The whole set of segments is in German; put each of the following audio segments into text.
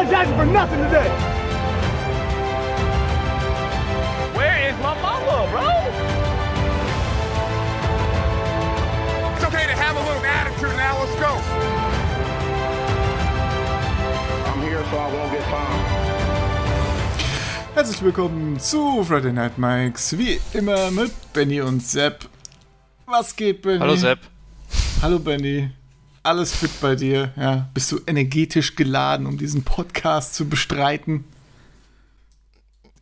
apologizing for nothing today. Where is my mama, bro? It's okay to have a little attitude now. Let's go. I'm here so I won't get found. Herzlich willkommen zu Friday Night Mikes, wie immer mit Benny und Sepp. Was geht, Benny? Hallo Sepp. Hallo Benny. Alles fit bei dir? Ja, bist du energetisch geladen, um diesen Podcast zu bestreiten?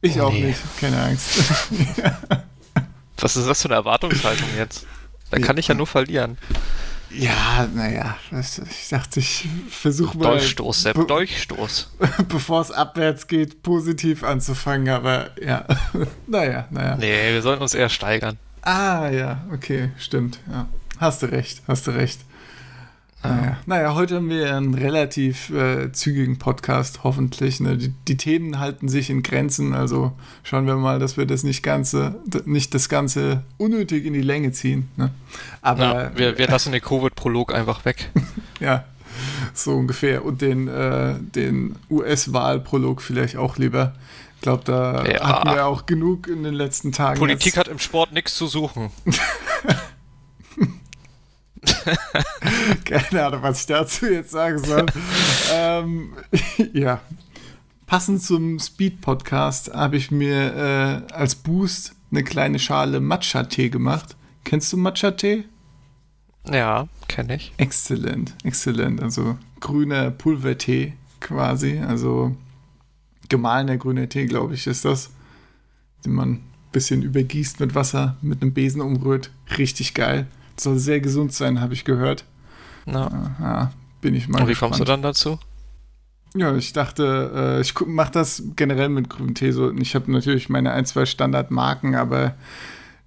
Ich auch Nee. nicht, keine Angst. Was ist das für eine Erwartungshaltung jetzt? Da kann ich ja nur verlieren. ja, naja, ich dachte, ich versuche mal, Dolchstoß, Sepp, be- Dolchstoß. bevor es abwärts geht, positiv anzufangen, aber ja, naja, naja. Nee, wir sollten uns eher steigern. Ah, ja, okay, stimmt. Ja. Hast du recht, hast du recht. Naja, naja heute haben wir einen relativ äh, zügigen Podcast, hoffentlich. Ne? Die, die Themen halten sich in Grenzen, also schauen wir mal, dass wir das nicht ganze, nicht das Ganze unnötig in die Länge ziehen. Ne? Aber Ja, wir, wir lassen den Covid-Prolog einfach weg. ja, so ungefähr. Und den, äh, den US-Wahlprolog vielleicht auch lieber. Ich glaube, da Ja. hatten wir auch genug in den letzten Tagen. Politik hat im Sport nichts zu suchen. Keine Ahnung, was ich dazu jetzt sagen soll. ähm, ja. Passend zum Speed-Podcast habe ich mir äh, als Boost eine kleine Schale Matcha-Tee gemacht. Kennst du Matcha-Tee? Ja, kenne ich. Exzellent, exzellent. Also grüner Pulvertee quasi. Also gemahlener grüner Tee, glaube ich, ist das. Den man ein bisschen übergießt mit Wasser, mit einem Besen umrührt. Richtig geil. Soll sehr gesund sein, habe ich gehört. Na, Ja, bin ich mal und wie gespannt. kommst du dann dazu? Ja, ich dachte, äh, ich mache das generell mit grünem Tee so. Ich habe natürlich meine ein, zwei Standardmarken, aber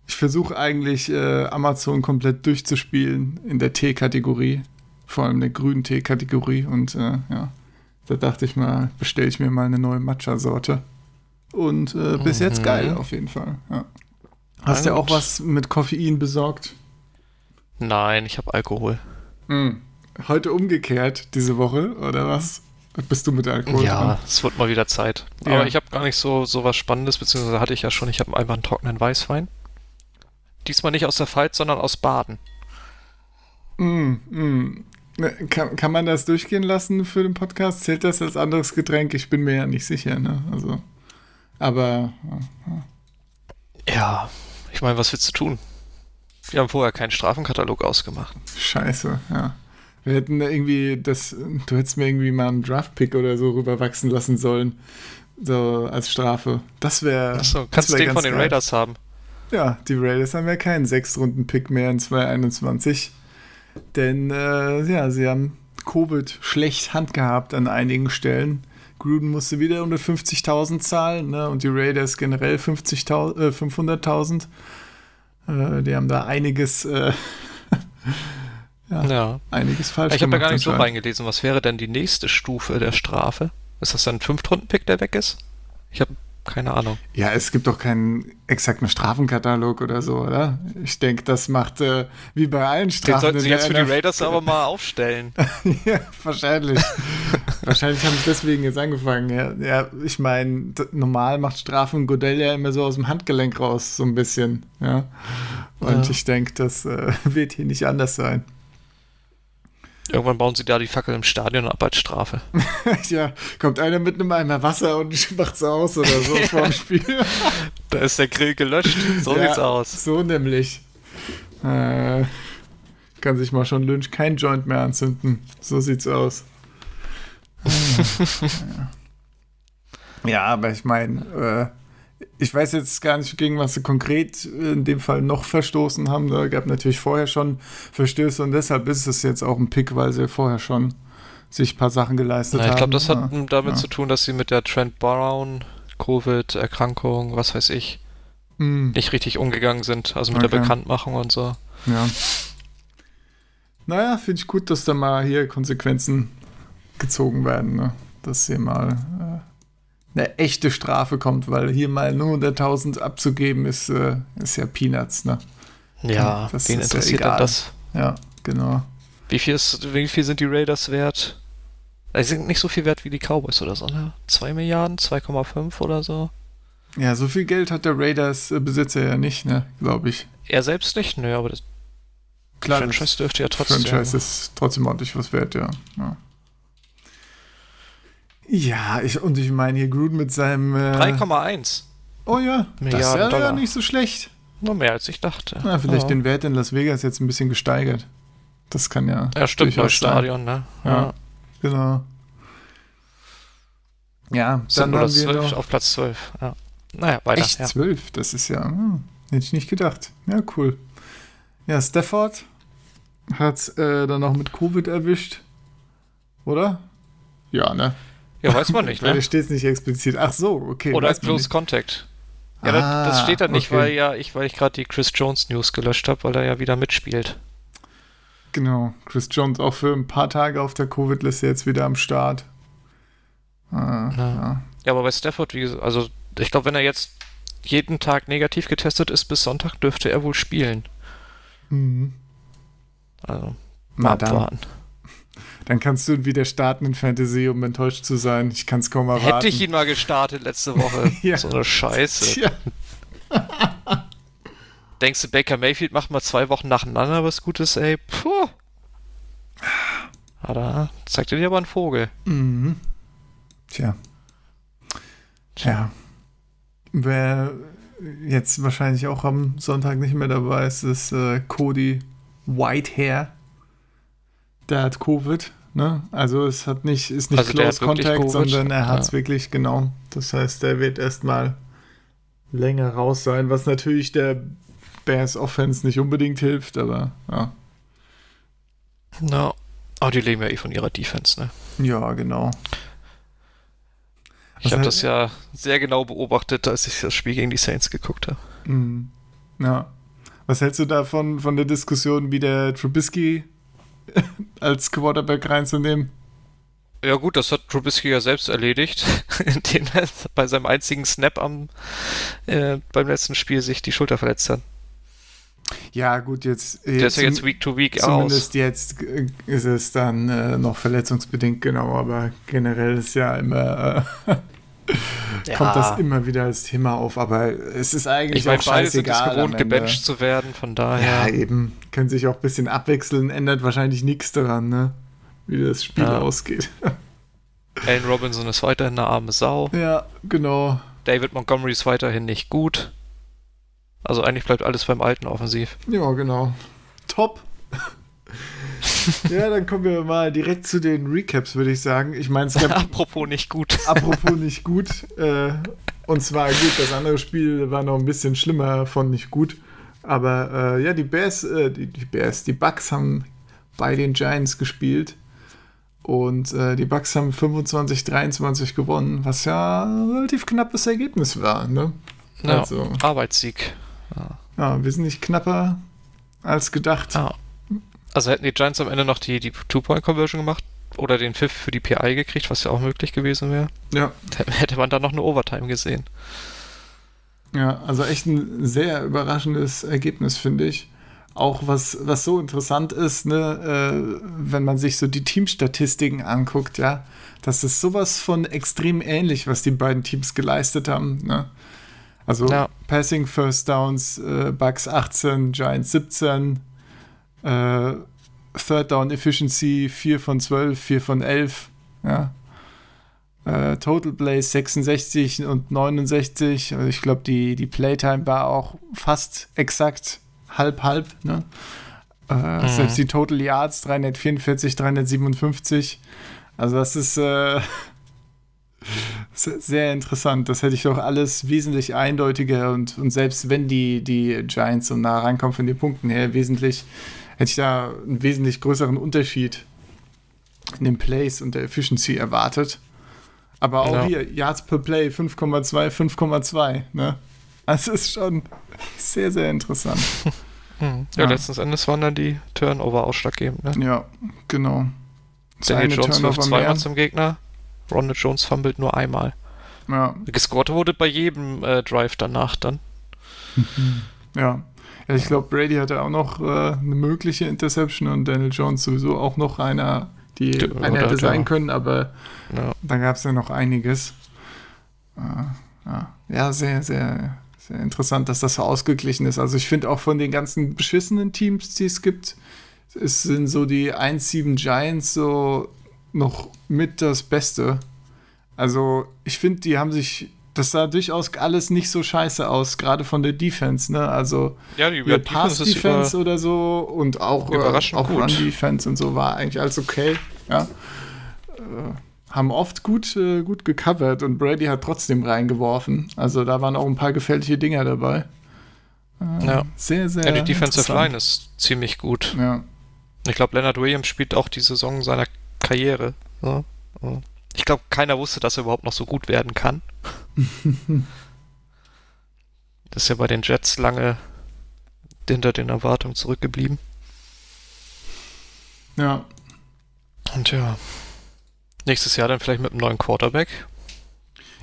ich versuche eigentlich äh, Amazon komplett durchzuspielen in der Tee-Kategorie. Vor allem der grünen Tee-Kategorie. Und äh, ja, da dachte ich mal, bestelle ich mir mal eine neue Matcha-Sorte. Und äh, bis jetzt Mhm. geil auf jeden Fall. Ja. Hast du Na auch was mit Koffein besorgt? Nein, ich habe Alkohol. Hm. Heute umgekehrt diese Woche, oder was? Bist du mit Alkohol? Ja, dran? es wird mal wieder Zeit. Ja. Aber ich habe gar nicht so, so was Spannendes, beziehungsweise hatte ich ja schon, ich habe einfach einen trockenen Weißwein. Diesmal nicht aus der Pfalz, sondern aus Baden. Mm, mm. Kann, kann man das durchgehen lassen für den Podcast? Zählt das als anderes Getränk? Ich bin mir ja nicht sicher, ne? Also, aber Ja, ich meine, was willst du tun? Wir haben vorher keinen Strafenkatalog ausgemacht. scheiße, ja. Wir hätten da irgendwie das, du hättest mir irgendwie mal einen Draftpick oder so rüberwachsen lassen sollen. So als Strafe. Das wäre. Achso, kannst du den von den Raiders haben? Ja, die Raiders haben ja keinen Sechs-Runden-Pick mehr in 2021. Denn, äh, ja, sie haben Covid schlecht handgehabt an einigen Stellen. Gruden musste wieder unter 50.000 zahlen ne? und die Raiders generell 50.000, äh, 500.000. Äh, die haben da einiges, äh, ja, Ja. einiges falsch Ich habe da gemacht. gar nicht so reingelesen. Was wäre denn die nächste Stufe der Strafe? Ist das dann ein Fünftrunden-Pick, der weg ist? Ich habe keine Ahnung. Ja, es gibt doch keinen exakten Strafenkatalog oder so, oder? Ich denke, das macht äh, wie bei allen Den Strafen. sollten in sie jetzt für die Raiders aber mal aufstellen. ja, wahrscheinlich. wahrscheinlich haben sie deswegen jetzt angefangen. Ja, ja ich meine, normal macht Strafen Godell ja immer so aus dem Handgelenk raus, so ein bisschen. Ja. Und Ja. ich denke, das äh, wird hier nicht anders sein. Irgendwann bauen sie da die Fackel im Stadion ab als Strafe. ja, kommt einer mit einem Eimer Wasser und macht's aus oder so vorm Spiel. Da ist der Grill gelöscht. So Ja, sieht's aus. So nämlich. Äh, kann sich mal schon Lynch kein Joint mehr anzünden. So sieht's aus. ja, aber ich meine, äh, ich weiß jetzt gar nicht, gegen was sie konkret in dem Fall noch verstoßen haben. Da gab natürlich vorher schon Verstöße und deshalb ist es jetzt auch ein Pick, weil sie vorher schon sich ein paar Sachen geleistet Na, haben. ich glaube, das hat Ja. damit ja. zu tun, dass sie mit der Trent Brown, Covid-Erkrankung, was weiß ich, Hm. nicht richtig umgegangen sind. Also mit Okay. der Bekanntmachung und so. Ja. Naja, finde ich gut, dass da mal hier Konsequenzen gezogen werden. Ne? Dass hier mal äh, eine echte Strafe kommt, weil hier mal nur 100.000 abzugeben ist, äh, ist ja Peanuts. Ne? Ja, das wen ist ja interessiert egal. denn das? Ja, genau. Wie viel, ist, wie viel sind die Raiders wert? Die sind nicht so viel wert wie die Cowboys oder so, ne? 2 Milliarden, 2,5 oder so. Ja, so viel Geld hat der Raiders-Besitzer ja nicht, ne, glaube ich. Er selbst nicht, nö, aber das Klar, Franchise dürfte ja trotzdem. Franchise ist trotzdem ordentlich was wert, ja. Ja, ja ich, und ich meine hier Gruden mit seinem. Äh, 3,1. Oh ja, das Milliarden ist ja, ja Dollar. nicht so schlecht. Nur mehr als ich dachte. Na, vielleicht ja. den Wert in Las Vegas jetzt ein bisschen gesteigert. Das kann ja. Ja, stimmt, neues sein. Stadion, ne? Ja. Genau. Ja, Sind dann nur haben das wir 12 noch. auf Platz 12. Ja. Naja, weiter. Echt ja. zwölf, das ist ja. Hm, hätte ich nicht gedacht. Ja, cool. Ja, Stafford hat äh, dann noch mit Covid erwischt. Oder? Ja, ne? Ja, weiß man nicht, Weil ne? da steht es nicht explizit. Ach so, okay. Oder man Close. Contact. Ja, Ah, das, steht da nicht, okay. weil ja ich, weil ich gerade die Chris Jones News gelöscht habe, weil er ja wieder mitspielt. Genau. Chris Jones auch für ein paar Tage auf der Covid-Liste jetzt wieder am Start. Ah, ja. Ja, aber bei Stafford, wie gesagt, also ich glaube, wenn er jetzt jeden Tag negativ getestet ist bis Sonntag, dürfte er wohl spielen. Mhm. Also mal dann. abwarten. Dann kannst du wieder starten in Fantasy, um enttäuscht zu sein. Ich kann es kaum erwarten. Hätte ich ihn mal gestartet letzte Woche. Ja. So eine Scheiße. Tja. Denkst du, Baker Mayfield macht mal zwei Wochen nacheinander was Gutes, ey? Puh. Ah, da zeigt er dir aber einen Vogel. Mhm. Tja. Ja. Wer jetzt wahrscheinlich auch am Sonntag nicht mehr dabei ist, ist äh, Cody Whitehair. Der hat Covid, ne? Also es hat nicht, ist nicht Also Close Contact, sondern er hat es Ja. wirklich, genau. Das heißt, der wird erstmal länger raus sein, was natürlich der Bears Offense nicht unbedingt hilft, aber ja. Na, aber die leben ja eh von ihrer Defense, ne? Ja, genau. Ich habe halt- das ja sehr genau beobachtet, als ich das Spiel gegen die Saints geguckt habe. Mhm. Ja. Was hältst du davon, von der Diskussion, wie der Trubisky als Quarterback reinzunehmen? Ja gut, das hat Trubisky ja selbst erledigt, indem er bei seinem einzigen Snap am äh, beim letzten Spiel sich die Schulter verletzt hat. Ja, gut, jetzt. Der ist ja jetzt Week to Week Zumindest aus. jetzt äh, ist es dann äh, noch verletzungsbedingt, genau, aber generell ist ja immer, äh, kommt das immer wieder als Thema auf, aber es ist eigentlich Ich meine, auch scheißegal. gewohnt, am Ende. gebencht zu werden, von Ja, daher. eben. Können sich auch ein bisschen abwechseln, ändert wahrscheinlich nichts daran, ne? Wie das Spiel Ja. ausgeht. Allen Robinson ist weiterhin eine arme Sau. ja, genau. David Montgomery ist weiterhin nicht gut. Also eigentlich bleibt alles beim alten offensiv. Ja, genau. Top. ja, dann kommen wir mal direkt zu den Recaps, würde ich sagen. Ich meine, es gab Apropos nicht gut. apropos nicht gut. Äh, und zwar gut, das andere Spiel war noch ein bisschen schlimmer von nicht gut. Aber äh, ja, die Bears, äh, die, die Bears, die Bucks haben bei den Giants gespielt. Und äh, die Bucks haben 25-23 gewonnen, was ja ein relativ knappes Ergebnis war. Ne? Ja, Also. Arbeitssieg. Ja, wir sind nicht knapper als gedacht. Ah. Also hätten die Giants am Ende noch die, die Two-Point-Conversion gemacht oder den Pfiff für die PI gekriegt, was ja auch möglich gewesen wäre, Ja. dann hätte man da noch eine Overtime gesehen. Ja, also echt ein sehr überraschendes Ergebnis, finde ich. Auch was, was so interessant ist, ne, äh, wenn man sich so die Teamstatistiken anguckt, ja, das ist sowas von extrem ähnlich, was die beiden Teams geleistet haben. Ne? Also Ja. Passing First Downs, äh, Bucks 18, Giants 17, äh, Third Down Efficiency 4 von 12, 4 von 11, ja. Äh, Total Plays 66 und 69. Also ich glaube, die, die Playtime war auch fast exakt halb-halb. Ne? Äh, Selbst die Total Yards 344, 357. Also das ist äh, se- sehr interessant. Das hätte ich doch alles wesentlich eindeutiger und, und selbst wenn die, die Giants so nah rankommen von den Punkten her, wesentlich, hätte ich da einen wesentlich größeren Unterschied in den Plays und der Efficiency erwartet. Aber auch Ja. hier, Yards per Play 5,2, 5,2. Ne? Es ist schon sehr, sehr interessant. Hm. Ja, Ja. letzten Endes waren dann die Turnover ausschlaggebend. Ne? Ja, genau. Das Daniel Jones wirft zweimal zum Gegner, Ronald Jones fummelt nur einmal. Ja, Gescored wurde bei jedem äh, Drive danach dann. ja. Ja ich glaube, Brady hatte auch noch äh, eine mögliche Interception und Daniel Jones sowieso auch noch einer, die Ja, eine oder- hätte sein können, aber Ja. da gab es ja noch einiges. Äh, ja. ja, sehr, sehr, sehr interessant, dass das so ausgeglichen ist. Also ich finde auch von den ganzen beschissenen Teams, die es gibt, es sind so die 1-7 Giants so noch mit das Beste. Also ich finde, die haben sich, das sah durchaus alles nicht so scheiße aus, gerade von der Defense, ne? Also Ja, die ja, ja, Defense ist über, Pass-Defense oder so und auch, äh, auch gut. Run-Defense und so war eigentlich alles okay. Ja. Äh, haben oft gut, äh, gut gecovert und Brady hat trotzdem reingeworfen. Also da waren auch ein paar gefährliche Dinger dabei. Äh, Ja. Sehr, sehr. ja, die Defensive. Line ist ziemlich gut. Ja. Ich glaube, Leonard Williams spielt auch die Saison seiner Karriere. Ja. Ich glaube, keiner wusste, dass er überhaupt noch so gut werden kann. Das ist ja bei den Jets lange hinter den Erwartungen zurückgeblieben. ja. Und ja, nächstes Jahr dann vielleicht mit einem neuen Quarterback.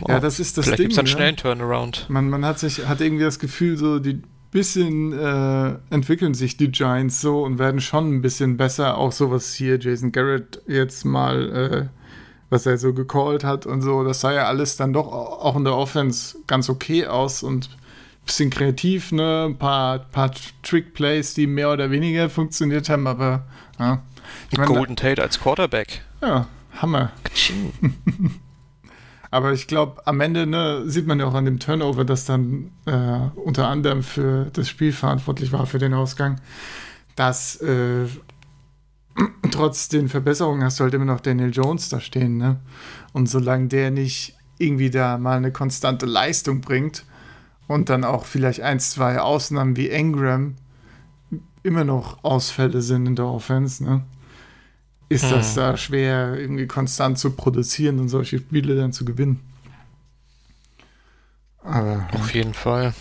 Ja, das ist das vielleicht Ding. gibt es dann ne? schnell einen Turnaround. Man, man hat sich, hat irgendwie das Gefühl, so die bisschen äh, entwickeln sich die Giants so und werden schon ein bisschen besser. Auch sowas hier Jason Garrett jetzt mal, äh, was er so gecallt hat und so, das sah ja alles dann doch au- auch in der Offense ganz okay aus und ein bisschen kreativ, ne? Ein paar, paar Trick-Plays, die mehr oder weniger funktioniert haben, aber ja. Ich meine, Golden Tate als Quarterback. ja, Hammer. Aber ich glaube, am Ende ne, sieht man ja auch an dem Turnover, dass dann äh, unter anderem für das Spiel verantwortlich war, für den Ausgang, dass äh, trotz den Verbesserungen hast du halt immer noch Daniel Jones da stehen. Ne? Und solange der nicht irgendwie da mal eine konstante Leistung bringt und dann auch vielleicht ein, zwei Ausnahmen wie Engram immer noch Ausfälle sind in der Offense, ne? ist das Hm. da schwer, irgendwie konstant zu produzieren und solche Spiele dann zu gewinnen. Aber Auf jeden Fall.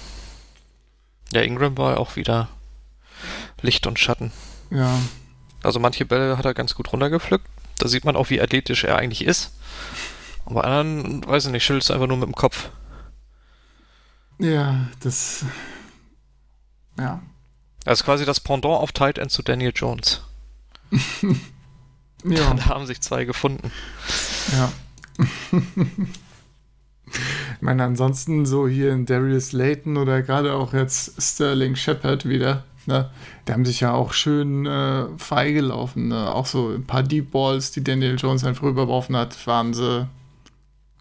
Ja, Ingram war auch wieder Licht und Schatten. ja, Also manche Bälle hat er ganz gut runtergepflückt. Da sieht man auch, wie athletisch er eigentlich ist. Und bei anderen, weiß ich nicht, schüttelst du einfach nur mit dem Kopf. ja, das, ja, Das ist quasi das Pendant auf Tight End zu Daniel Jones. ja, Da haben sich zwei gefunden. ja. ich meine, ansonsten so hier in Darius Layton oder gerade auch jetzt Sterling Shepard wieder, ne? Die haben sich ja auch schön äh, freigelaufen. Ne? Auch so ein paar Deep Balls, die Daniel Jones einfach rübergeworfen hat, waren sie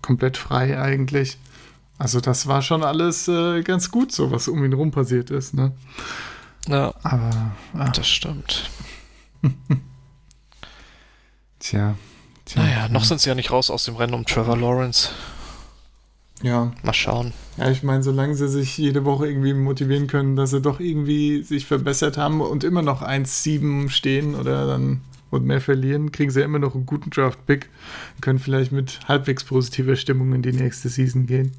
komplett frei eigentlich. Also das war schon alles äh, ganz gut, so was um ihn rum passiert ist. Ne? Ja, Aber ah, das stimmt. tja, tja. Naja, noch sind sie ja nicht raus aus dem Rennen um Trevor Lawrence. Ja, Mal schauen. Ja, ich meine, solange sie sich jede Woche irgendwie motivieren können, dass sie doch irgendwie sich verbessert haben und immer noch 1-7 stehen oder dann und mehr verlieren, kriegen sie ja immer noch einen guten Draft-Pick und können vielleicht mit halbwegs positiver Stimmung in die nächste Season gehen.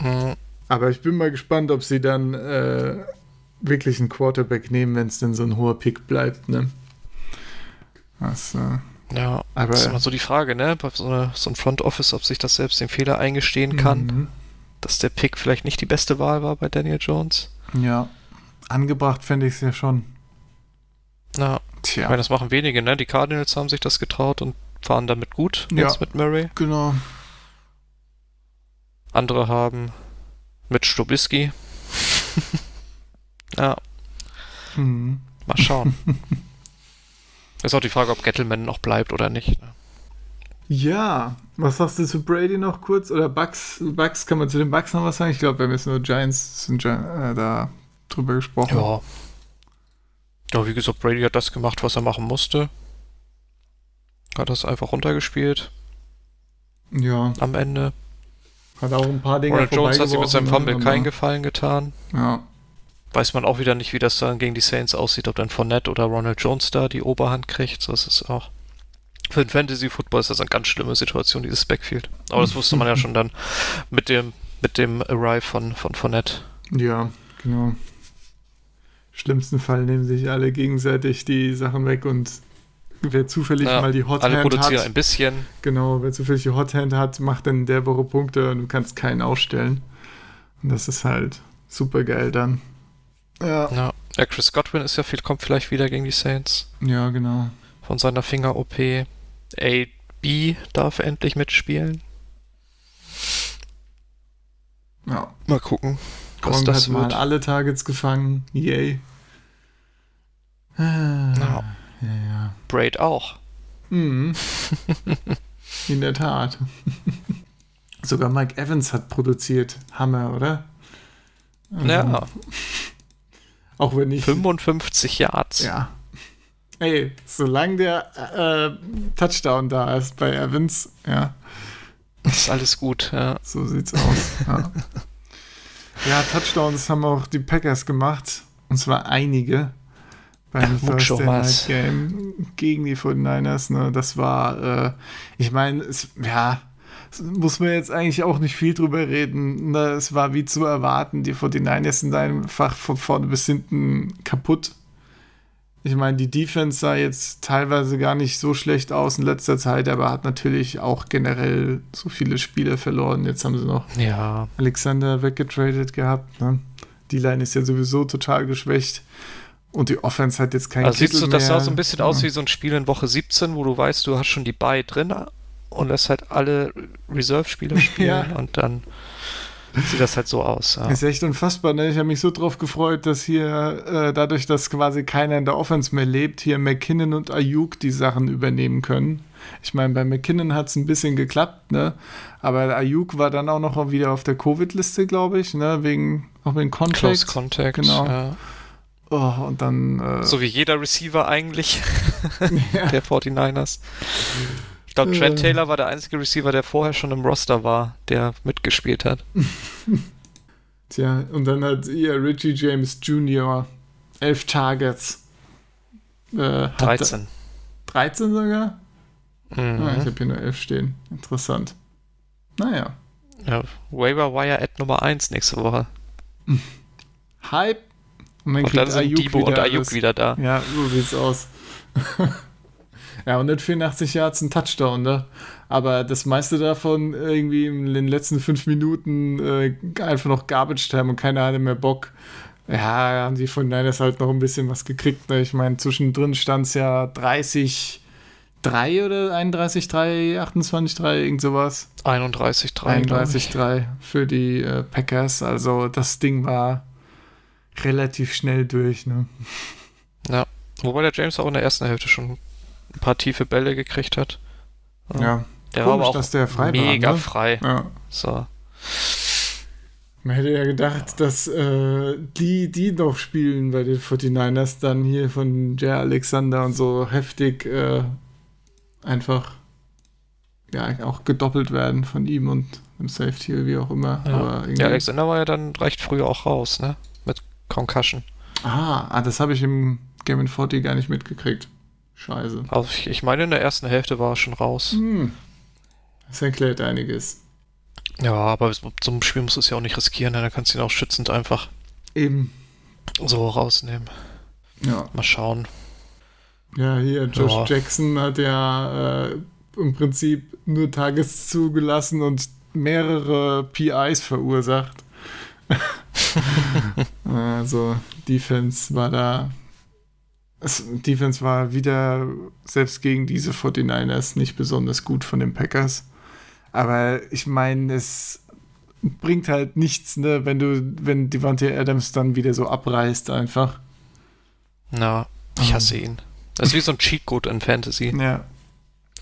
Hm, Aber ich bin mal gespannt, ob sie dann äh, wirklich einen Quarterback nehmen, wenn es denn so ein hoher Pick bleibt, ne? Das, äh, Ja, aber das ist immer so die Frage, ne? Bei so, eine, so ein Front Office, ob sich das selbst den Fehler eingestehen kann, mhm. dass der Pick vielleicht nicht die beste Wahl war bei Daniel Jones. Ja, angebracht fände ich es ja schon. Ja, ich Tja, meine, das machen wenige, ne? Die Cardinals haben sich das getraut und fahren damit gut Ja. jetzt mit Murray. genau. Andere haben mit Stubisky. ja, Mhm. mal schauen. ist auch die Frage, ob Gettleman noch bleibt oder nicht. Ne? Ja, was sagst du zu Brady noch kurz? Oder Bucks? Bucks, kann man zu den Bucks noch was sagen? Ich glaube, wir haben jetzt nur Giants sind, äh, da drüber gesprochen. Ja. Ja, wie gesagt, Brady hat das gemacht, was er machen musste. Hat das einfach runtergespielt Ja, am Ende. hat auch ein paar Dinge Ronald Jones hat sich mit seinem vorbeigeworfen, Fumble ne, keinen Gefallen getan. Ja, Weiß man auch wieder nicht, wie das dann gegen die Saints aussieht, ob dann Fournette oder Ronald Jones da die Oberhand kriegt. Das ist auch. Für den Fantasy Football ist das eine ganz schlimme Situation, dieses Backfield. Aber das wusste man ja schon dann mit dem, mit dem Arrive von, von Fournette. ja, genau. Schlimmsten Fall nehmen sich alle gegenseitig die Sachen weg und wer zufällig Ja, mal die Hot Alle Hand produzieren ein hat, bisschen. genau, wer zufällig die Hot Hand hat, macht dann der Woche Punkte und du kannst keinen ausstellen. Und das ist halt super geil dann. Ja, Ja. ja, Chris Godwin ist ja viel, kommt vielleicht wieder gegen die Saints. ja, genau. von seiner Finger-OP. AB darf endlich mitspielen. Ja. Mal gucken, was das hat mal wird. alle Targets gefangen. Yay. Ah, Ja. ja, ja. Braid auch. Mhm. In der Tat. Sogar Mike Evans hat produziert. Hammer, oder? Also, Ja, Auch wenn ich. 55 Yards. Ja. Ey, solange der äh, Touchdown da ist bei Evans, ja, Ist alles gut. Ja. so sieht's aus. Ja. ja, Touchdowns haben auch die Packers gemacht. Und zwar einige beim Mucho Thursday Night. Game gegen die 49ers. Ne? Das war, äh, ich meine, es, ja, muss man jetzt eigentlich auch nicht viel drüber reden. Ne? Es war wie zu erwarten. Die 49ers sind einfach von vorne bis hinten kaputt. Ich meine, die Defense sah jetzt teilweise gar nicht so schlecht aus in letzter Zeit, aber hat natürlich auch generell so viele Spiele verloren. Jetzt haben sie noch ja, Alexander weggetradet gehabt. Ne? Die Line ist ja sowieso total geschwächt. Und die Offense hat jetzt keinen also siehst Kittel du, das sah so ein bisschen aus wie so ein Spiel in Woche 17, wo du weißt, du hast schon die Buy drin und lässt halt alle Reserve-Spieler spielen Ja. und dann sieht das halt so aus. Ja. Ist echt unfassbar, ne? Ich habe mich so drauf gefreut, dass hier äh, dadurch, dass quasi keiner in der Offense mehr lebt, hier McKinnon und Ayuk die Sachen übernehmen können. Ich meine, bei McKinnon hat es ein bisschen geklappt, ne? Aber Ayuk war dann auch noch wieder auf der Covid-Liste, glaube ich, ne? Wegen auch wegen Contract. Close Contact. Genau. Ja. Oh, und dann äh, So wie jeder Receiver eigentlich der 49ers. Ich glaube, Trent Äh. Taylor war der einzige Receiver, der vorher schon im Roster war, der mitgespielt hat. Tja, und dann hat ihr Richie James Jr. elf Targets. Äh, hat 13. 13 sogar? Mhm. Ah, ich habe hier nur 11 stehen. Interessant. Naja. Ja, Waiver Wire at Nummer 1 nächste Woche. Hype. Und dann Und dann sind Ayuk Debo und Ayuk alles. wieder da. Ja, so sieht's aus. ja, 184 Yards ein Touchdown, ne? Aber das meiste davon irgendwie in den letzten fünf Minuten äh, einfach noch Garbage Time und keiner hatte mehr Bock. Ja, haben die von Niners halt noch ein bisschen was gekriegt. Ne? Ich meine, zwischendrin stand es ja 30, 3 oder 31, 3, 28, 3, irgend sowas. 31, 3. 31-3 für die äh, Packers. Also das Ding war relativ schnell durch. Ne? Ja. Wobei der James auch in der ersten Hälfte schon ein paar tiefe Bälle gekriegt hat. Ja, Der komisch, war aber auch dass der frei mega war. Ne? frei. Ja. So. Man hätte ja gedacht, dass äh, die, die noch spielen bei den 49ers, dann hier von Jay Alexander und so heftig äh, einfach ja auch gedoppelt werden von ihm und dem Safety, wie auch immer. Ja. Aber irgendwie, ja, Alexander war ja dann recht früh auch raus, ne? Mit Concussion. ah, ah, das habe ich im Game 40 gar nicht mitgekriegt. Scheiße. Also ich, ich meine, in der ersten Hälfte war er schon raus. Hm. Das erklärt einiges. Ja, aber so einem Spiel musst du es ja auch nicht riskieren, ne? dann kannst du ihn auch schützend einfach Eben. so rausnehmen. Ja. Mal schauen. Ja, hier, Josh Ja. Jackson hat ja äh, im Prinzip nur Tages zugelassen und mehrere PIs verursacht. also, Defense war da. Es, Defense war wieder, selbst gegen diese 49ers, nicht besonders gut von den Packers. Aber ich meine, es bringt halt nichts, ne, wenn du, wenn Devante Adams dann wieder so abreißt, einfach. Na, ich hasse ihn. Das ist wie so ein Cheatcode in Fantasy. Ja.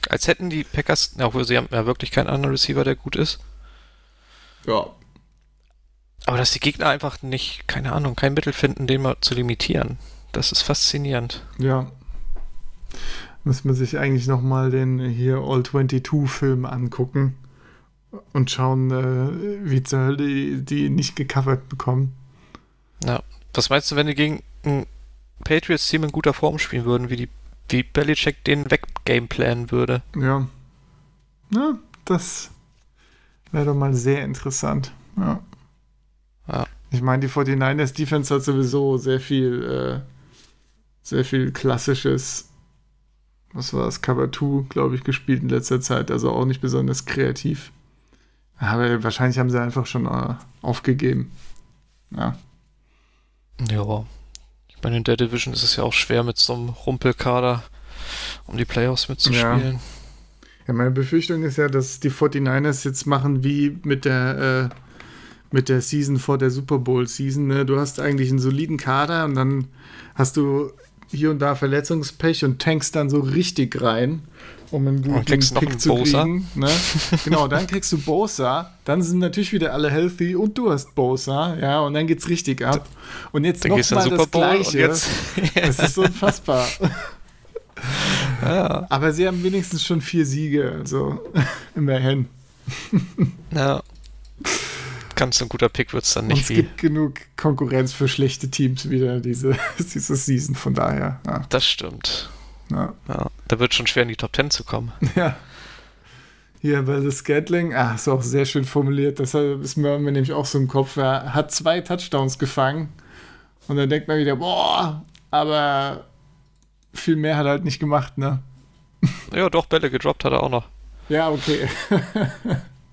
Als hätten die Packers, ja, obwohl sie haben ja wirklich keinen anderen Receiver, der gut ist. Ja. Aber dass die Gegner einfach nicht, keine Ahnung, kein Mittel finden, den mal zu limitieren. Das ist faszinierend. Ja. Muss man sich eigentlich nochmal den hier All-22-Film angucken und schauen, äh, wie zur Hölle die, die nicht gecovert bekommen. Ja. Was meinst du, wenn die gegen ein Patriots-Team in guter Form spielen würden, wie die wie Belichick den weggameplanen würde? Ja. Ja, das wäre doch mal sehr interessant. Ja. Ja. Ich meine, die 49ers Defense hat sowieso sehr viel, äh, sehr viel klassisches, was war das, Cover 2, glaube ich, gespielt in letzter Zeit. Also auch nicht besonders kreativ. Aber wahrscheinlich haben sie einfach schon äh, aufgegeben. Ja. Ja. Ich meine, in der Division ist es ja auch schwer mit so einem Rumpelkader um die Playoffs mitzuspielen. Ja, meine Befürchtung ist ja, dass die 49ers jetzt machen wie mit der, äh, mit der Season vor der Super Bowl Season. Ne? Du hast eigentlich einen soliden Kader und dann hast du hier und da Verletzungspech und tankst dann so richtig rein, um einen guten noch Pick einen zu Bosa. kriegen. Ne? genau, dann kriegst du Bosa, dann sind natürlich wieder alle healthy und du hast Bosa, ja, und dann geht's richtig ab. Und jetzt Dann nochmal den das Gleiche. jetzt. Das ist unfassbar. ja. Aber sie haben wenigstens schon vier Siege, also immerhin. ja. Ganz ein guter Pick wird es dann Und nicht es wie. gibt genug Konkurrenz für schlechte Teams wieder diese, diese Season, von daher. Ja, Das stimmt. ja. Ja. Da wird schon schwer in die Top 10 zu kommen. ja. Hier bei The Scatling, ah, ist auch sehr schön formuliert. Das ist mir, mir nämlich auch so im Kopf. Er hat zwei Touchdowns gefangen und dann denkt man wieder, boah, aber viel mehr hat er halt nicht gemacht, ne? Ja, doch, Bälle gedroppt hat er auch noch. Ja, okay.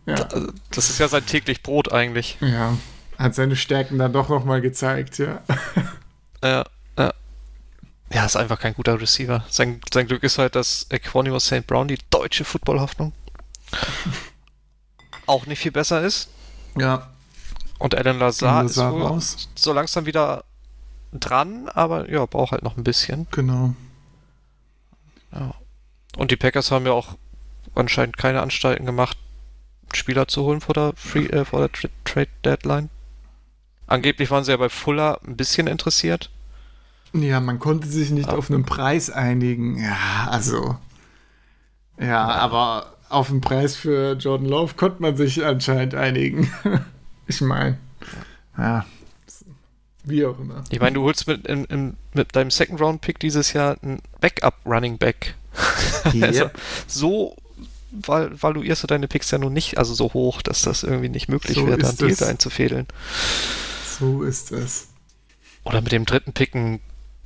Also, Das ist ja sein täglich Brot eigentlich. ja, hat seine Stärken dann doch nochmal gezeigt, ja. Ja, ja. Ja, ist einfach kein guter Receiver. Sein, sein Glück ist halt, dass Equanimo St. Brown, die deutsche Football-Hoffnung, auch nicht viel besser ist. Ja, Und Alan Lazar, ist Lazar wohl raus. so langsam wieder dran, aber ja, braucht halt noch ein bisschen. genau. Und die Packers haben ja auch anscheinend keine Anstalten gemacht, Spieler zu holen vor der, Free, äh, vor der Tra Trade Deadline. Angeblich waren sie ja bei Fuller ein bisschen interessiert. Ja, man konnte sich nicht Ah. auf einen Preis einigen. Ja, also. Ja, aber auf den Preis für Jordan Love konnte man sich anscheinend einigen. ich meine, ja, wie auch immer. Ich meine, du holst mit, im, im, mit deinem Second Round Pick dieses Jahr einen Backup Running Back. Also, so valuierst du deine Picks ja nun nicht, also so hoch, dass das irgendwie nicht möglich So wäre, da einen Deal einzufädeln. So ist es. Oder mit dem dritten Pick ein,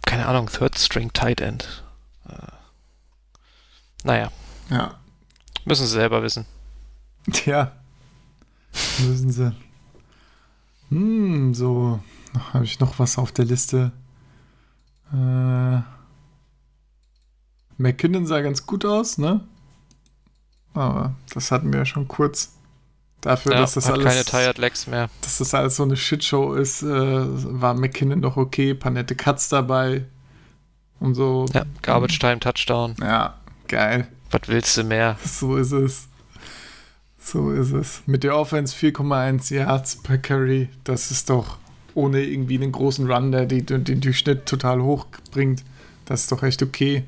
keine Ahnung, Third String Tight End. Äh, naja, Ja, müssen sie selber wissen. tja, müssen sie. Hm, so, habe ich noch was auf der Liste? Äh, McKinnon sah ganz gut aus, ne? Aber das hatten wir ja schon kurz. Dafür, Ja, dass das alles, keine Tired Legs mehr. dass das alles so eine Shitshow ist, äh, war McKinnon doch okay, paar nette Cuts dabei und so. Ja, Garbage Time Touchdown. Ja, geil. Was willst du mehr? So ist es. So ist es. Mit der Offense 4,1 Yards per Carry, das ist doch ohne irgendwie einen großen Run, der die, den Durchschnitt total hoch bringt. Das ist doch echt okay.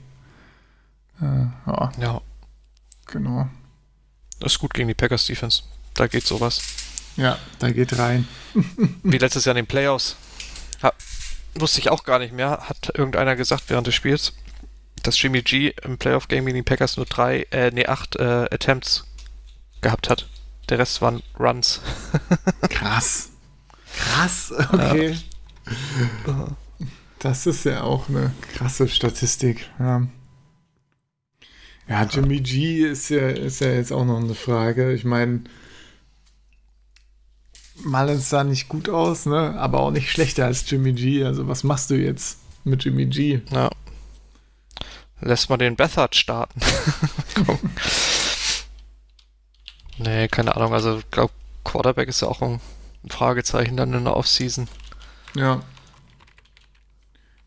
Äh, ja, Ja, genau. Das ist gut gegen die Packers Defense. Da geht sowas. Ja, da geht rein. Wie letztes Jahr in den Playoffs. Ha, wusste ich auch gar nicht mehr. Hat irgendeiner gesagt während des Spiels, dass Jimmy G im Playoff-Game gegen die Packers nur drei, äh, nee, acht äh, Attempts gehabt hat. Der Rest waren Runs. Krass. Krass, okay. Das ist ja auch eine krasse Statistik. Ja, ja Jimmy G ist ja, ist ja jetzt auch noch eine Frage. Ich meine, Mullins sah nicht gut aus, ne? aber auch nicht schlechter als Jimmy G. Also was machst du jetzt mit Jimmy G? Ja. Lässt man den Bethard starten. Nee, keine Ahnung. Also, ich glaube, Quarterback ist ja auch ein Fragezeichen dann in der Offseason. Ja.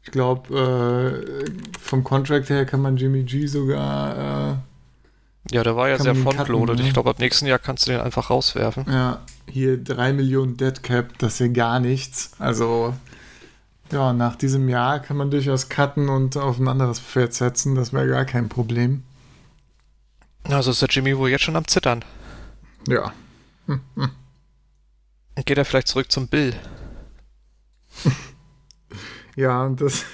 Ich glaube, äh, vom Contract her kann man Jimmy G sogar... Äh, Ja, der war ja sehr frontloaded. ne? Ich glaube, ab nächsten Jahr kannst du den einfach rauswerfen. Ja, hier 3 Millionen Dead Cap, das ist ja gar nichts. Also, ja, nach diesem Jahr kann man durchaus cutten und auf ein anderes Pferd setzen. Das wäre gar kein Problem. Also ist der Jimmy wohl jetzt schon am Zittern. Ja. Geht er vielleicht zurück zum Bill? Ja, und das,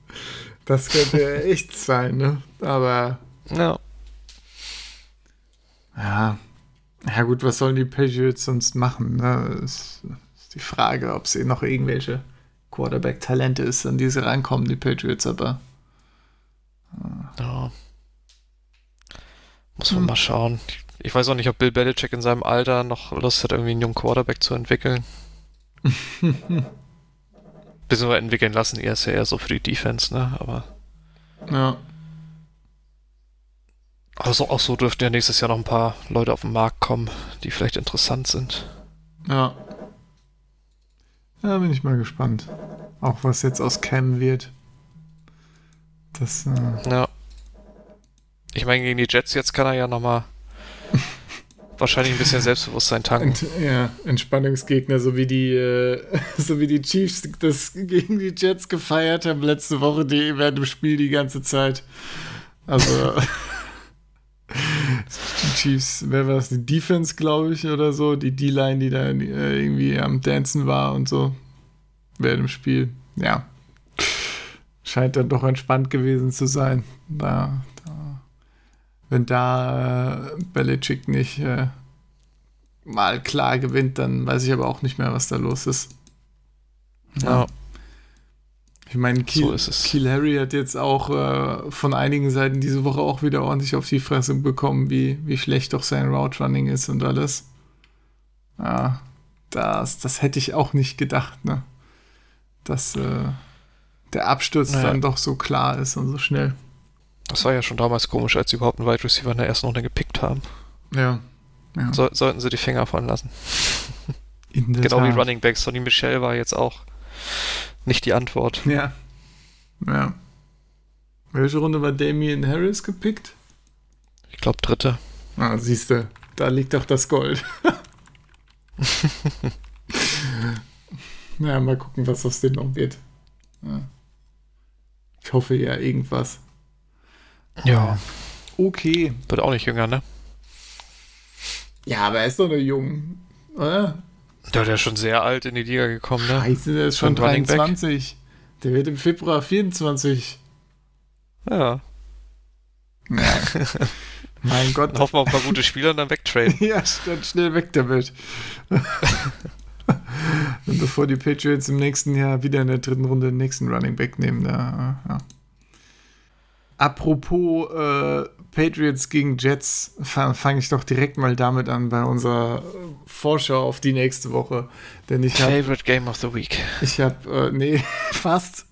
das könnte ja echt sein, ne? Aber, Ja. ja. Ja, gut, was sollen die Patriots sonst machen? Ne? Das ist die Frage, ob es eh noch irgendwelche Quarterback-Talente ist, an die sie rankommen, die Patriots, aber. ja. Muss man Hm. mal schauen. Ich weiß auch nicht, ob Bill Belichick in seinem Alter noch Lust hat, irgendwie einen jungen Quarterback zu entwickeln. Beziehungsweise entwickeln lassen. Er ist ja eher so für die Defense, ne? Aber Ja. Also auch so dürften ja nächstes Jahr noch ein paar Leute auf den Markt kommen, die vielleicht interessant sind. Ja. Da bin ich mal gespannt. Auch was jetzt aus Cam wird. Das, äh, Ja. Ich meine, gegen die Jets jetzt kann er ja nochmal wahrscheinlich ein bisschen Selbstbewusstsein tanken. Ent, ja, Entspannungsgegner, so wie die, äh, so wie die Chiefs das gegen die Jets gefeiert haben letzte Woche, die während dem Spiel die ganze Zeit. Also die Chiefs, wer war das? Die Defense, glaube ich, oder so, die D-Line, die da äh, irgendwie am Dancen war und so während dem Spiel. Ja, scheint dann doch entspannt gewesen zu sein. Da, wenn da äh, Belichick nicht äh, mal klar gewinnt, dann weiß ich aber auch nicht mehr, was da los ist. Ja. Ich meine, Kiel, So. Kiel Harry hat jetzt auch äh, von einigen Seiten diese Woche auch wieder ordentlich auf die Fresse bekommen, wie, wie schlecht doch sein Route Running ist und alles. Ja, das, das hätte ich auch nicht gedacht, ne? Dass äh, der Absturz Naja. dann doch so klar ist und so schnell. Das war ja schon damals komisch, als sie überhaupt einen Wide Receiver in der ersten Runde gepickt haben. Ja. ja. So, sollten sie die Finger von lassen. Genau wie Tat. Running Backs. Sonny Michel war jetzt auch nicht die Antwort. Ja. Ja. Welche Runde war Damien Harris gepickt? Ich glaube, dritte. Ah, siehst du, da liegt doch das Gold. naja, mal gucken, was aus dem noch wird. Ja. Ich hoffe ja irgendwas. Ja. Okay. Wird auch nicht jünger, ne? Ja, aber er ist doch noch jung. Oder? Der ist ja schon sehr alt in die Liga gekommen, ne? Scheiße, der ist schon Für einen Running Back? 23. Der wird im Februar 24. Ja. Ja. mein Gott. Dann hoffen wir auf ein paar gute Spieler und dann wegtraden. Ja, dann schnell weg damit. Und bevor die Patriots im nächsten Jahr wieder in der dritten Runde den nächsten Running Back nehmen, da, ja. Apropos äh, Patriots gegen Jets, fange fang ich doch direkt mal damit an bei unserer äh, Vorschau auf die nächste Woche. Denn ich habe Favorite Game of the Week. ich habe, äh, nee, fast.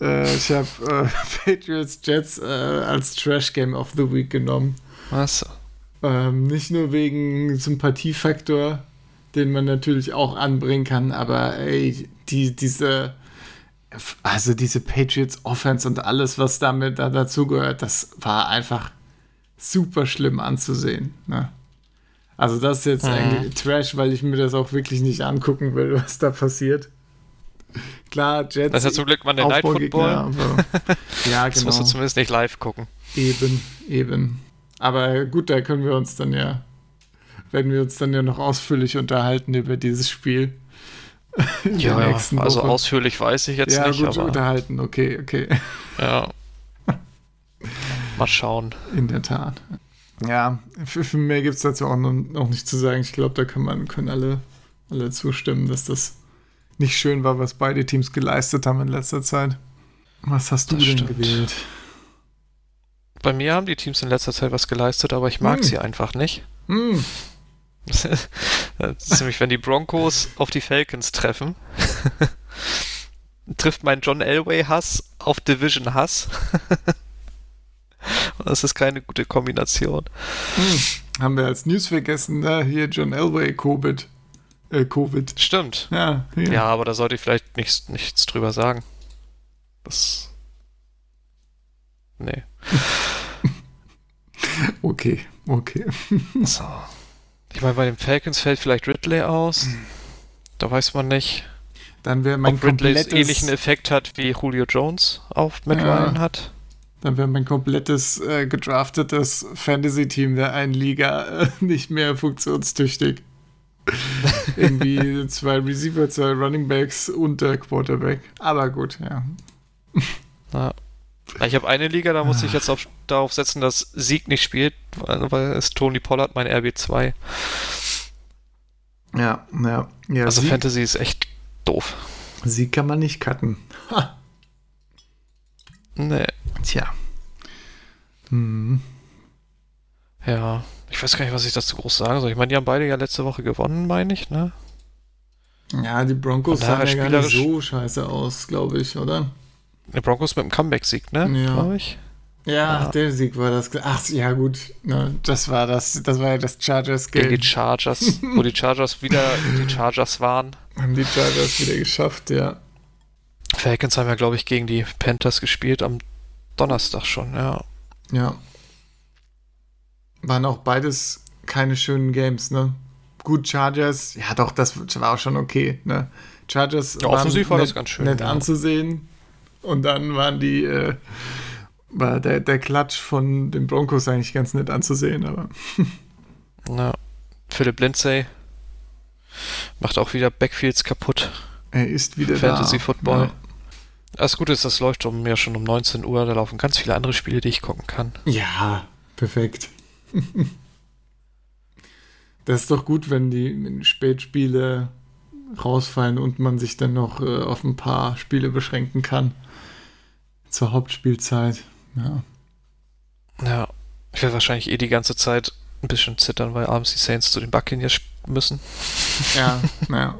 Äh, ich habe äh, Patriots Jets äh, als Trash Game of the Week genommen. Was? Ähm, nicht nur wegen Sympathiefaktor, den man natürlich auch anbringen kann, aber ey, die, diese, also diese Patriots Offense und alles, was damit da dazugehört, das war einfach super schlimm anzusehen. Ne? Also das ist jetzt Mhm. eigentlich Trash, weil ich mir das auch wirklich nicht angucken will, was da passiert. Klar, Jets. Das ist ja zum Glück mal der Night Football. aber- Ja, Das genau. musst du zumindest nicht live gucken. Eben, eben. Aber gut, da können wir uns dann ja, werden wir uns dann ja noch ausführlich unterhalten über dieses Spiel. Nächsten also Woche. ausführlich weiß ich jetzt ja, nicht, gut, aber unterhalten, okay, okay. ja. Mal schauen. In der Tat. Ja, für, für mehr gibt es dazu auch noch, noch nicht zu sagen. Ich glaube, da kann man, können alle, alle zustimmen, dass das nicht schön war, was beide Teams geleistet haben in letzter Zeit. Was hast du Das denn stimmt. gewählt? Bei mir haben die Teams in letzter Zeit was geleistet, aber ich mag Hm. sie einfach nicht. Hm, nämlich, wenn die Broncos auf die Falcons treffen, trifft mein John Elway-Hass auf Division-Hass. Und das ist keine gute Kombination. haben wir als News vergessen, ne? Hier John Elway, Covid. Äh, Covid. Stimmt. Ja, hier. Ja, aber da sollte ich vielleicht nichts, nichts drüber sagen. Das. Nee. Okay, okay. So. Ich meine, bei den Falcons fällt vielleicht Ridley aus. Da weiß man nicht, Dann wäre mein ob Ridley komplettes, ähnlichen Effekt hat, wie Julio Jones auf Matt Ja. Ryan hat. dann wäre mein komplettes äh, gedraftetes Fantasy-Team der einen Liga äh, nicht mehr funktionstüchtig. Irgendwie zwei Receiver, zwei Running Backs und der Quarterback. Aber gut, ja. Ja. Ich habe eine Liga, da muss ich jetzt auf, darauf setzen, dass Sieg nicht spielt, weil ist Tony Pollard mein RB2. Ja, ja. ja Also sie, Fantasy ist echt doof. sie kann man nicht cutten. Ha. Nee. Tja. Hm. Ja. Ich weiß gar nicht, was ich dazu groß sagen soll. Ich meine, die haben beide ja letzte Woche gewonnen, meine ich, ne? Ja, die Broncos sahen ja gar nicht so scheiße aus, glaube ich, oder? Die Broncos mit dem Comeback-Sieg, ne? Ja. Glaube ich. Ja, ach, der Sieg war das. Ach, ja, gut. Ne, das war das, das war ja das Chargers-Game. Gegen die Chargers, wo die Chargers wieder die Chargers waren. Haben die Chargers wieder geschafft, ja. Falcons haben ja, glaube ich, gegen die Panthers gespielt am Donnerstag schon, ja. Ja. Waren auch beides keine schönen Games, ne? Gut, Chargers, ja doch, das war auch schon okay, ne? Chargers ja, offensiv war nett, das ganz schön. nett ja. anzusehen. Und dann waren die, äh, war der, der Klatsch von den Broncos eigentlich ganz nett anzusehen, aber. ja. Philipp Lindsay macht auch wieder Backfields kaputt. Er ist wieder Fantasy da. Football. Ja. Das Gute ist, das läuft um ja schon um 19 Uhr. Da laufen ganz viele andere Spiele, die ich gucken kann. Ja, perfekt. das ist doch gut, wenn die, Spätspiele rausfallen und man sich dann noch äh, auf ein paar Spiele beschränken kann. Zur Hauptspielzeit. Ja. Ja. Ich werde wahrscheinlich eh die ganze Zeit ein bisschen zittern, weil abends die Saints zu den Buccaneers müssen. Ja, naja.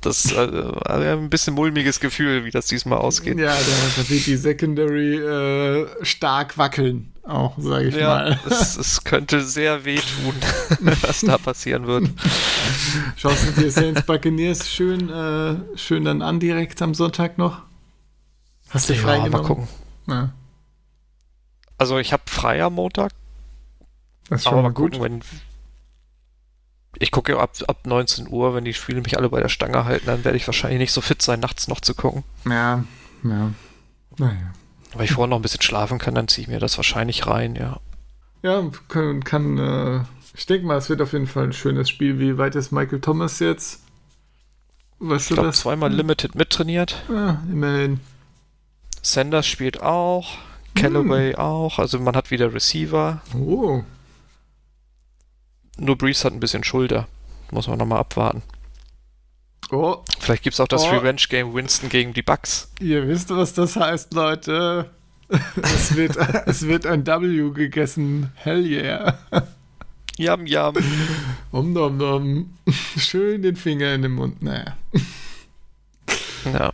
Das ist äh, ein bisschen mulmiges Gefühl, wie das diesmal ausgeht. Ja, da, da wird die Secondary äh, stark wackeln, auch, sage ich ja, mal. Es, es könnte sehr wehtun, was da passieren wird. Schaust du dir Saints Buccaneers schön, äh, schön dann an direkt am Sonntag noch? Hast du ja, frei mal gucken. Ja. Also ich habe frei am Montag. Das ist schon aber mal gut. gucken, wenn ich gucke ja ab, ab 19 Uhr, wenn die Spiele mich alle bei der Stange halten, dann werde ich wahrscheinlich nicht so fit sein, nachts noch zu gucken. Ja, ja. Naja. Weil ich vorher noch ein bisschen schlafen kann, dann ziehe ich mir das wahrscheinlich rein, ja. Ja, kann, kann äh, ich denke mal, es wird auf jeden Fall ein schönes Spiel. Wie weit ist Michael Thomas jetzt? Weißt Ich du glaube, das? zweimal Limited mittrainiert. Ah, immerhin. Sanders spielt auch. Callaway auch. Also man hat wieder Receiver. Oh. Nur Breeze hat ein bisschen Schulter. Muss man nochmal abwarten. Oh, Vielleicht gibt es auch das Oh. Revenge-Game Winston gegen die Bucks. ihr wisst, was das heißt, Leute. es, wird, es wird ein W gegessen. Hell yeah. Yam, yam. Om nom nom. Schön den Finger in den Mund. Naja. Ja.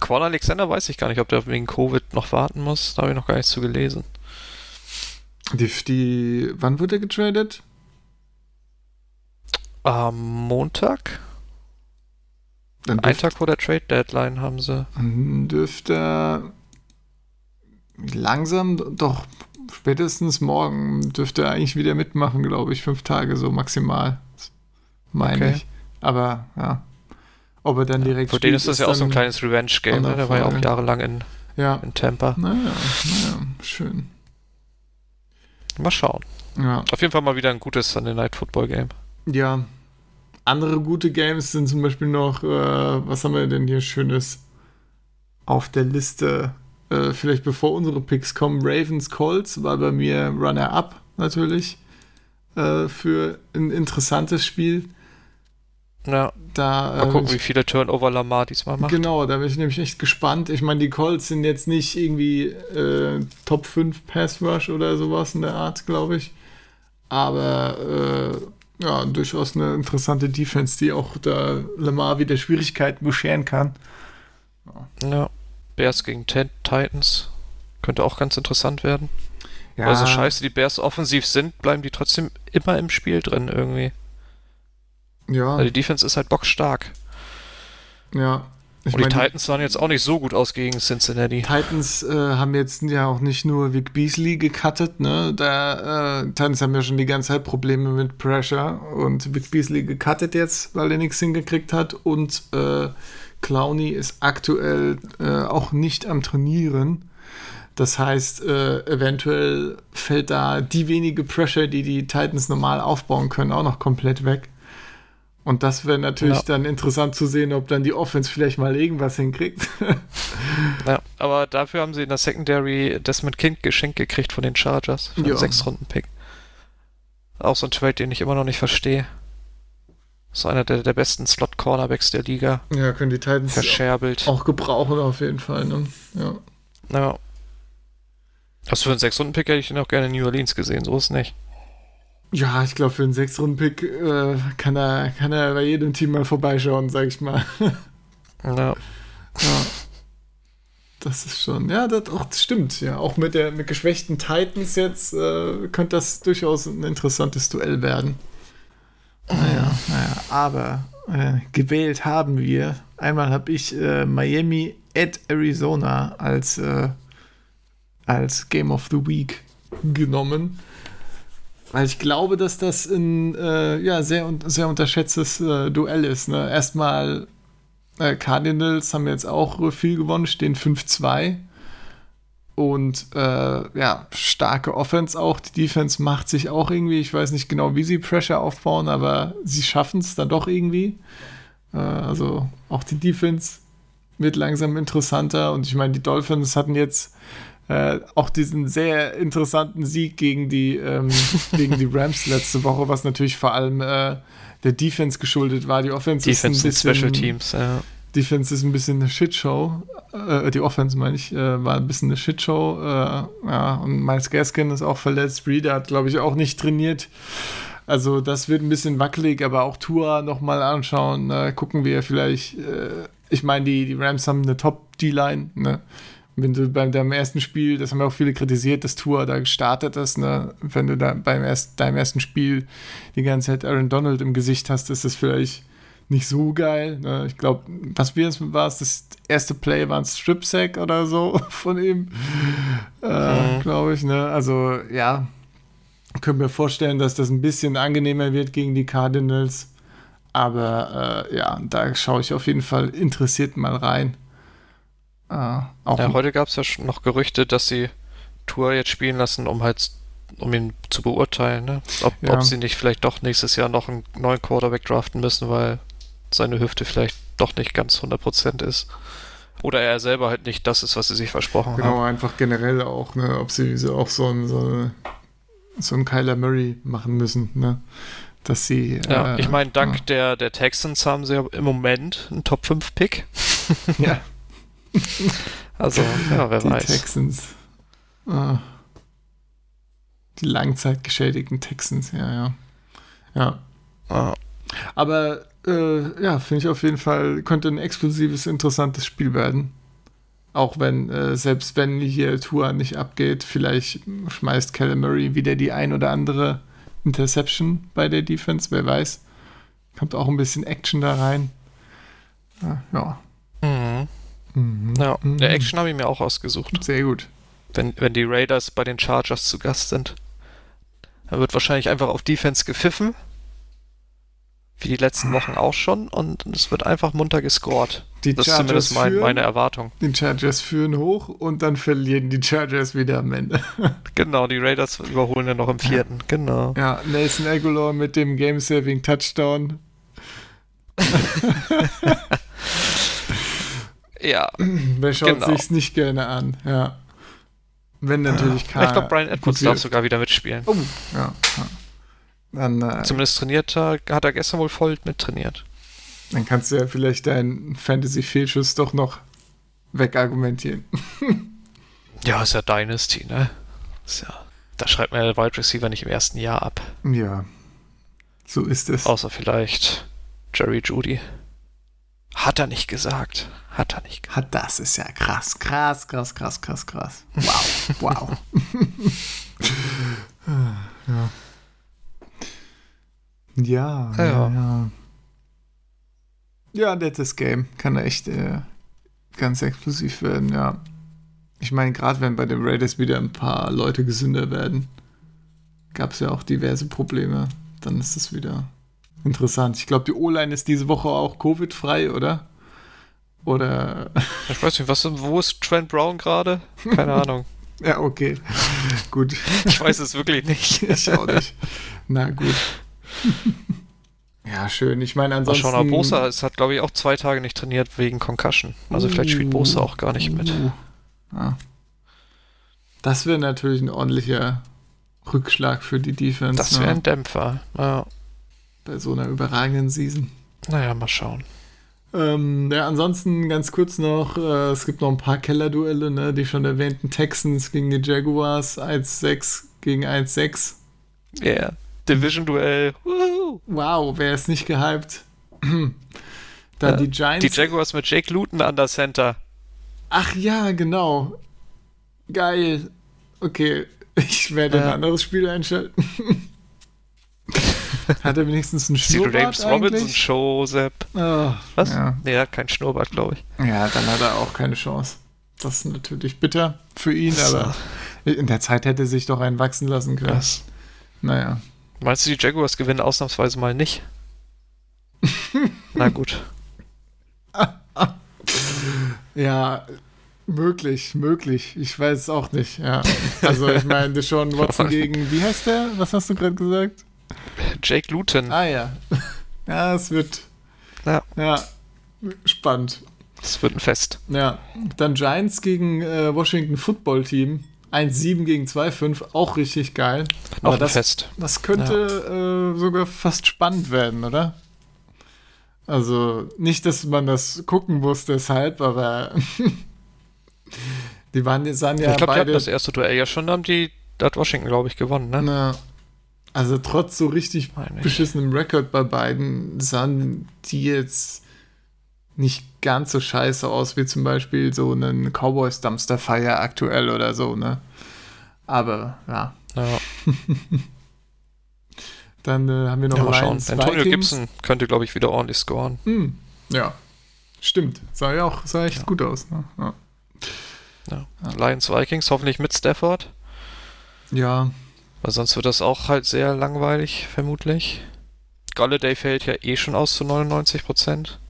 Quan Alexander weiß ich gar nicht, ob der wegen Covid noch warten muss. Da habe ich noch gar nichts zu gelesen. Die, die, wann wird er getradet? Am Montag? Dann Ein Tag vor der Trade Deadline haben sie. Dann dürfte er langsam, doch spätestens morgen dürfte er eigentlich wieder mitmachen, glaube ich. Fünf Tage so maximal. Meine Okay. ich. Aber ja. Ob er dann direkt Für den ist das ja auch so ein kleines Revenge-Game. Ne? Der war ja auch jahrelang in, Ja. in Tampa. Naja, naja, schön. Mal schauen. Ja. Auf jeden Fall mal wieder ein gutes Sunday Night Football Game. Ja. Andere gute Games sind zum Beispiel noch, äh, was haben wir denn hier Schönes auf der Liste? Äh, vielleicht bevor unsere Picks kommen, Ravens Colts war bei mir Runner-Up natürlich äh, für ein interessantes Spiel. Ja, Da, mal äh, gucken, wie ich, viele Turnover Lamar diesmal macht. genau, da bin ich nämlich echt gespannt. Ich meine, die Colts sind jetzt nicht irgendwie äh, Top 5 Pass Rush oder sowas in der Art, glaube ich. Aber äh, ja, durchaus eine interessante Defense, die auch da Lamar wieder Schwierigkeiten bescheren kann. Ja. Bears gegen Ten Titans. Könnte auch ganz interessant werden. Ja, Weil so scheiße die Bears offensiv sind, bleiben die trotzdem immer im Spiel drin irgendwie. Ja, Weil die Defense ist halt bockstark. ja. Ich Und die meine, Titans sahen jetzt auch nicht so gut aus gegen Cincinnati. Titans äh, haben jetzt ja auch nicht nur Vic Beasley gecuttet, ne? Da, äh, Titans haben ja schon die ganze Zeit Probleme mit Pressure und Vic Beasley gecuttet jetzt, weil er nichts hingekriegt hat und äh, Clowney ist aktuell äh, auch nicht am Trainieren. Das heißt, äh, eventuell fällt da die wenige Pressure, die die Titans normal aufbauen können, auch noch komplett weg. Und das wäre natürlich Ja. dann interessant zu sehen, ob dann die Offense vielleicht mal irgendwas hinkriegt. Ja, aber dafür haben sie in der Secondary Desmond King geschenkt gekriegt von den Chargers. Für einen. Sechs-Runden-Pick. Auch so ein Trade, den ich immer noch nicht verstehe. So einer der, der besten Slot-Cornerbacks der Liga. Ja, können die Titans Verscherbelt. auch gebrauchen auf jeden Fall. Ne? Ja. Ja. Was für einen Sechs-Runden-Pick hätte ich den auch gerne in New Orleans gesehen, so ist nicht. Ja, ich glaube, für einen Sechs-Runden-Pick äh, kann, er, kann er bei jedem Team mal vorbeischauen, sag ich mal. Ja. ja. Das ist schon, ja, das, auch, das stimmt. Ja, auch mit der mit geschwächten Titans jetzt äh, könnte das durchaus ein interessantes Duell werden. Naja, naja, aber äh, gewählt haben wir. Einmal habe ich äh, Miami at Arizona als, äh, als Game of the Week genommen. Weil ich glaube, dass das ein äh, ja, sehr, sehr unterschätztes äh, Duell ist. Ne? Erstmal äh, Cardinals haben jetzt auch viel gewonnen, stehen 5-2. Und äh, ja, starke Offense auch. Die Defense macht sich auch irgendwie, ich weiß nicht genau, wie sie Pressure aufbauen, aber sie schaffen es dann doch irgendwie. Äh, also auch die Defense wird langsam interessanter. Und ich meine, die Dolphins hatten jetzt äh, auch diesen sehr interessanten Sieg gegen die, ähm, gegen die Rams letzte Woche, was natürlich vor allem äh, der Defense geschuldet war. Die Offense Defense ist ein bisschen, Special Teams, ja. Defense ist ein bisschen eine Shitshow. Äh, die Offense, meine ich, äh, war ein bisschen eine Shitshow. Äh, ja, und Miles Gaskin ist auch verletzt. Reader hat, glaube ich, auch nicht trainiert. Also, das wird ein bisschen wackelig, aber auch Tour nochmal anschauen. Äh, gucken wir vielleicht. Ich meine, die, die Rams haben eine Top-D-Line. Ne? Wenn du bei deinem ersten Spiel, das haben ja auch viele kritisiert, dass Tour da gestartet ist, ne? wenn du da beim erst, deinem ersten Spiel die ganze Zeit Aaron Donald im Gesicht hast, ist das vielleicht nicht so geil. Ne? Ich glaube, was wir war es, das erste Play war ein Strip-Sack oder so von ihm, äh, Mhm. glaube ich. Ne? Also, ja, können wir vorstellen, dass das ein bisschen angenehmer wird gegen die Cardinals. Aber äh, ja, da schaue ich auf jeden Fall interessiert mal rein. Äh, auch Ja, heute gab es ja schon noch Gerüchte, dass sie Tour jetzt spielen lassen, um halt um ihn zu beurteilen, ne? ob, Ja. ob sie nicht vielleicht doch nächstes Jahr noch einen neuen Quarterback draften müssen, weil seine Hüfte vielleicht doch nicht ganz 100% ist. Oder er selber halt nicht das ist, was sie sich versprochen Genau, haben. einfach generell auch, ne, ob sie so auch so ein, so, so ein Kyler Murray machen müssen, ne? Dass sie. Ja, äh, ich meine, dank der, der Texans haben sie ja im Moment einen Top 5 Pick. ja, Also, ja, wer die weiß. Texans. Ah. die langzeitgeschädigten Texans, ja, ja. Ja. Ah, Aber äh, ja, finde ich auf jeden Fall, könnte ein explosives, interessantes Spiel werden. Auch wenn, äh, selbst wenn hier Tour nicht abgeht, vielleicht schmeißt Keller Murray wieder die ein oder andere Interception bei der Defense, wer weiß. Kommt auch ein bisschen Action da rein. Ja, ja. Mhm. Ja. Mhm. der Action habe ich mir auch ausgesucht. Sehr gut. wenn, wenn die Raiders bei den Chargers zu Gast sind. Da wird wahrscheinlich einfach auf Defense gepfiffen. Wie die letzten Wochen auch schon. Und es wird einfach munter gescored. Die Das ist zumindest mein, führen, meine Erwartung. Die Chargers führen hoch und dann verlieren die Chargers wieder am Ende. Genau, die Raiders überholen ja noch im vierten. Genau. Ja, Nelson Aguilar mit dem Game-Saving Touchdown. Ja, Wer schaut Genau. sich's nicht gerne an, ja. Wenn natürlich ich keiner. glaube, Brian Edwards darf sogar wieder mitspielen. Oh, ja. ja. Dann, äh, Zumindest trainiert er, hat er gestern wohl voll mittrainiert. dann kannst du ja vielleicht deinen Fantasy-Fehlschuss doch noch wegargumentieren. Ja, ist ja Dynasty, ne? Ist ja, da schreibt man ja der Wide Receiver nicht im ersten Jahr ab. Ja, so ist es. Außer vielleicht Jerry Judy. Hat er nicht gesagt. Hat er nicht gesagt. Das ist ja krass, krass, krass, krass, krass, krass. Wow, wow. ja. Ja, Ja. ja, ja. Ja, nettes Game. Kann echt äh, ganz explosiv werden, ja. Ich meine, gerade wenn bei den Raiders wieder ein paar Leute gesünder werden, gab es ja auch diverse Probleme. Dann ist es wieder interessant. Ich glaube, die O-Line ist diese Woche auch Covid-frei, oder? Oder Ich weiß nicht, was, wo ist Trent Brown gerade? Keine Ahnung. Ja, okay. gut. Ich weiß es wirklich nicht. Ich auch nicht. Na gut. ja, schön. Ich meine, ansonsten. schauen, aber Bosa ist, hat, glaube ich, auch zwei Tage nicht trainiert wegen Concussion. Also vielleicht spielt Bosa auch gar nicht mit. Uh, ja. Das wäre natürlich ein ordentlicher Rückschlag für die Defense. Das ne? wäre ein Dämpfer. Ja. Bei so einer überragenden Season. Naja, mal schauen. Ähm, ja, ansonsten ganz kurz noch, äh, es gibt noch ein paar Kellerduelle, ne? Die schon erwähnten Texans gegen die Jaguars, 1-6 gegen 1-6. Yeah. Division-Duell. Wow, wer ist nicht gehypt? Dann Ja, die Giants. Die Jaguars mit Jake Luton an der Center. Ach ja, genau. Geil. Okay, ich werde ein Ja. anderes Spiel einschalten. Hat er wenigstens einen Schnurrbart James Robinson eigentlich? Show, Sepp. Oh, Was? Ja. Nee, er hat keinen Schnurrbart, glaube ich. ja, dann hat er auch keine Chance. Das ist natürlich bitter für ihn, So. aber in der Zeit hätte er sich doch einen wachsen lassen können. Was? Naja. Meinst du, die Jaguars gewinnen ausnahmsweise mal nicht? Na gut. Ja, möglich, möglich. Ich weiß es auch nicht. Ja. Also ich meine, Deshaun Watson gegen, wie heißt der? Was hast du gerade gesagt? Jake Luton. Ah ja. Ja, es wird Ja, ja spannend. das wird ein Fest. Ja, dann Giants gegen äh, Washington Football Team. 1-7 gegen 2-5, auch richtig geil. Ein das, Fest. das könnte äh, sogar fast spannend werden, oder? Also nicht, dass man das gucken muss deshalb, aber die waren, sahen ja ich glaube, die hatten beide das erste Duell ja schon, haben die, da hat Washington, glaube ich, gewonnen, ne? Na, also trotz so richtig beschissenem Rekord bei beiden sahen die jetzt nicht ganz so scheiße aus wie zum Beispiel so einen Cowboys Dumpster Fire aktuell oder so, ne? Aber ja, Ja, dann äh, haben wir noch ja mal schauen. Antonio Vikings. Gibson könnte, glaube ich, wieder ordentlich scoren. Hm, ja, stimmt. Sah ja auch sah echt gut aus. Ne? Ja. Ja. Lions Vikings, hoffentlich mit Stafford. ja, Weil sonst wird das auch halt sehr langweilig, vermutlich. Galladay fällt ja eh schon aus zu 99 Prozent.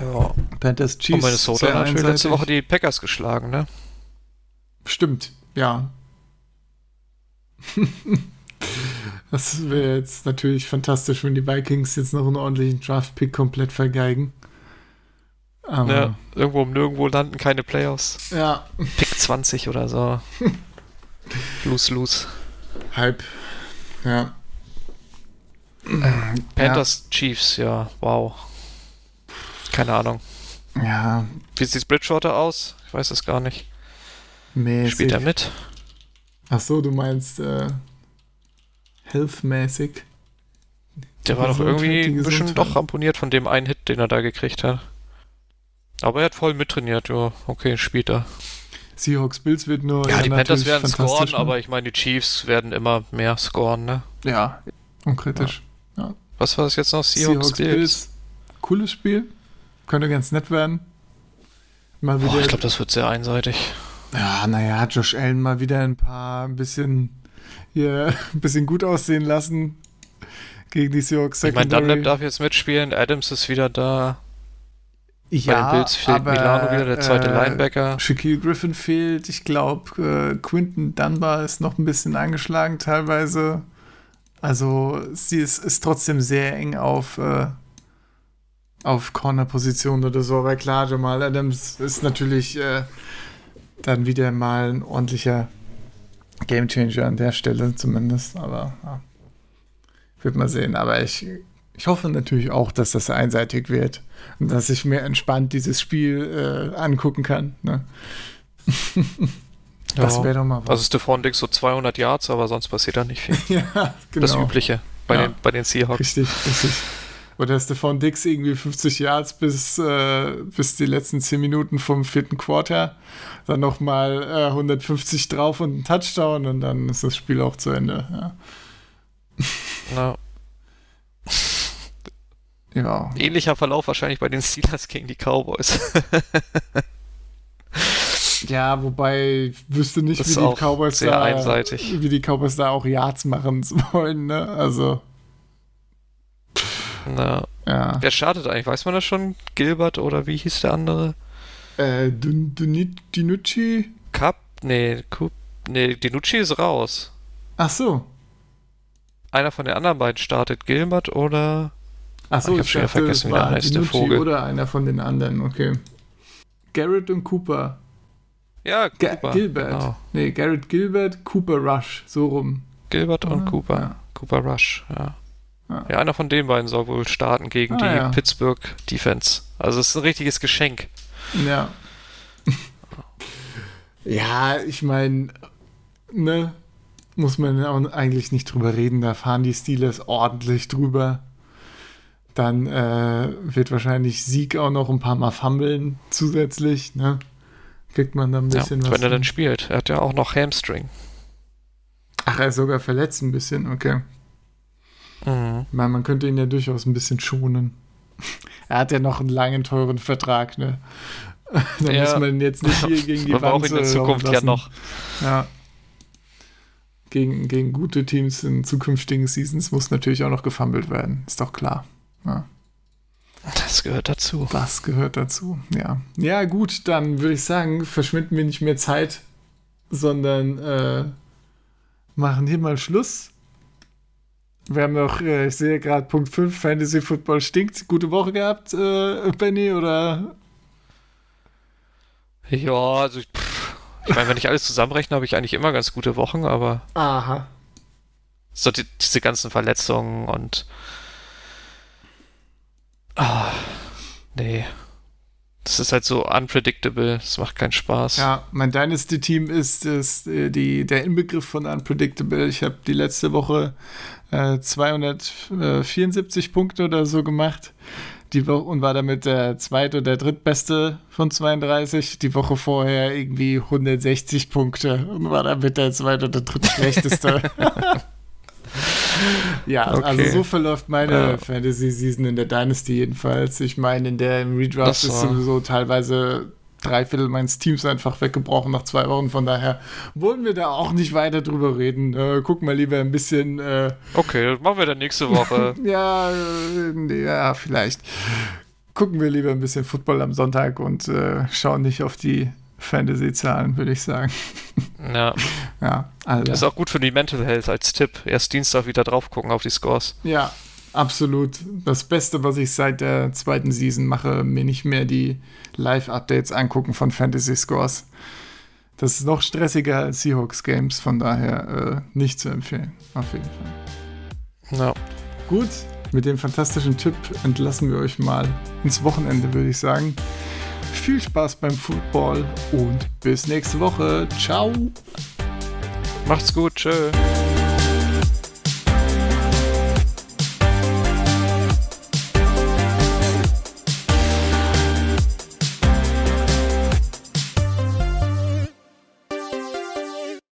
Ja. Panthers Chiefs. Und Minnesota sehr natürlich letzte einseitig. Woche die Packers geschlagen, ne? Stimmt, ja. Das wäre jetzt natürlich fantastisch, wenn die Vikings jetzt noch einen ordentlichen Draft-Pick komplett vergeigen. Aber, Ja, irgendwo um nirgendwo landen keine Playoffs. ja, Pick 20 oder so. lose, lose. Halb. Ja. Panthers, Chiefs, ja, wow. Keine Ahnung. Ja, Wie sieht Bridgewater aus? Ich weiß es gar nicht. mäßig. Spielt er mit? Ach so, du meinst äh, health-mäßig. Der war doch irgendwie ein bisschen doch ramponiert von dem einen Hit, den er da gekriegt hat. Aber er hat voll mittrainiert, ja. Okay, spielt er. Seahawks Bills wird nur. Ja, die Panthers werden scoren, ne? aber ich meine, die Chiefs werden immer mehr scoren, ne? Ja, unkritisch. Was war das jetzt noch? Seahawks, Bills? Cooles Spiel. Könnte ganz nett werden. Mal Boah, wieder. ich glaube, das wird sehr einseitig. ja, naja, Josh Allen mal wieder ein paar ein bisschen hier ein bisschen gut aussehen lassen gegen die Seahawks Ich meine. Dunlap darf jetzt mitspielen, Adams ist wieder da. Ja, Bei den Bills fehlt aber, Milano wieder, der zweite äh, Linebacker. Shaquille Griffin fehlt. Ich glaube, äh, Quinton Dunbar ist noch ein bisschen angeschlagen teilweise. Also sie ist, ist trotzdem sehr eng auf, äh, auf Corner-Position oder so. Aber klar, Jamal Adams ist natürlich äh, dann wieder mal ein ordentlicher Gamechanger an der Stelle zumindest. Aber ja, wird mal sehen. Aber ich, ich hoffe natürlich auch, dass das einseitig wird und dass ich mir entspannt dieses Spiel äh, angucken kann. Ne? Das wäre doch mal was. Also Stephon Dix so 200 Yards, aber sonst passiert da nicht viel. ja, genau. Das Übliche bei, Ja. den, bei den Seahawks. Richtig, richtig. Oder Stefan Dix irgendwie 50 Yards bis, äh, bis die letzten 10 Minuten vom vierten Quarter. Dann nochmal äh, 150 drauf und ein Touchdown und dann ist das Spiel auch zu Ende. Ja. Ja. Ja. Ähnlicher Verlauf wahrscheinlich bei den Steelers gegen die Cowboys. Ja, wobei ich wüsste nicht, Das wie die Cowboys da, einseitig. wie die Cowboys da auch Yards machen wollen, ne? Also, Na, ja. wer startet eigentlich? Weiß man das schon? Gilbert oder wie hieß der andere? Äh, Dinucci? Cup? Nee, Cup? Nee, Dinucci ist raus. Ach so. Einer von den anderen beiden startet. Gilbert oder. Ach so, Ich hab schon dachte, vergessen, es wie der war heißt, der Vogel. Oder einer von den anderen, okay. Garrett und Cooper. Ja, Ga Cooper. Gilbert. Genau. Nee, Garrett Gilbert, Cooper Rush, so rum. Gilbert und Ah, Cooper. ja. Cooper Rush, ja. Ja. ja. einer von den beiden soll wohl starten gegen Ah, die ja. Pittsburgh Defense. Also es ist ein richtiges Geschenk. Ja. ja, ich meine, ne, muss man auch eigentlich nicht drüber reden. Da fahren die Steelers ordentlich drüber. Dann äh, wird wahrscheinlich Sieg auch noch ein paar Mal fummeln zusätzlich, ne? kriegt man da ein bisschen ja, was. Wenn er dann spielt. Er hat ja auch noch Hamstring. Ach, er ist sogar verletzt ein bisschen, okay. Mhm. Man, man könnte ihn ja durchaus ein bisschen schonen. Er hat ja noch einen langen, teuren Vertrag, ne? Da Ja. muss man ihn jetzt nicht hier gegen die Wand ihn in äh, Zukunft ja noch. Ja. Gegen, gegen gute Teams in zukünftigen Seasons muss natürlich auch noch gefummelt werden. Ist doch klar. Ja. Das gehört dazu. Das gehört dazu, ja. Ja, gut, dann würde ich sagen, verschwinden wir nicht mehr Zeit, sondern äh, machen hier mal Schluss. Wir haben noch, äh, ich sehe gerade Punkt 5, Fantasy Football stinkt. Gute Woche gehabt, äh, Benny, oder? Ja, also ich, pff, ich meine, wenn ich alles zusammenrechne, habe ich eigentlich immer ganz gute Wochen, aber Aha. so die, diese ganzen Verletzungen und ah, nee. Das ist halt so unpredictable, das macht keinen Spaß. Ja, mein Dynasty-Team ist, ist äh, die, der Inbegriff von Unpredictable. Ich habe die letzte Woche äh, 274 Punkte oder so gemacht. Die Woche und war damit der zweit- oder drittbeste von 32. Die Woche vorher irgendwie 160 Punkte und war damit der zweit- oder drittschlechteste. ja, Okay. also so verläuft meine Ja. Fantasy-Season in der Dynasty jedenfalls. Ich meine, in der im Redraft ist sowieso teilweise drei Viertel meines Teams einfach weggebrochen nach zwei Wochen. Von daher wollen wir da auch nicht weiter drüber reden. Äh, gucken wir lieber ein bisschen, äh, Okay, das machen wir dann nächste Woche. ja, äh, ja, vielleicht. Gucken wir lieber ein bisschen Football am Sonntag und äh, schauen nicht auf die Fantasy-Zahlen, würde ich sagen. ja, Ja, also. ist auch gut für die Mental Health als Tipp. Erst Dienstag wieder drauf gucken auf die Scores. Ja, absolut. Das Beste, was ich seit der zweiten Season mache, mir nicht mehr die Live-Updates angucken von Fantasy Scores. Das ist noch stressiger als Seahawks Games, von daher äh, nicht zu empfehlen. Auf jeden Fall. Ja, Gut, mit dem fantastischen Tipp entlassen wir euch mal ins Wochenende, würde ich sagen. Viel Spaß beim Football und bis nächste Woche. Ciao. macht's gut, tschö.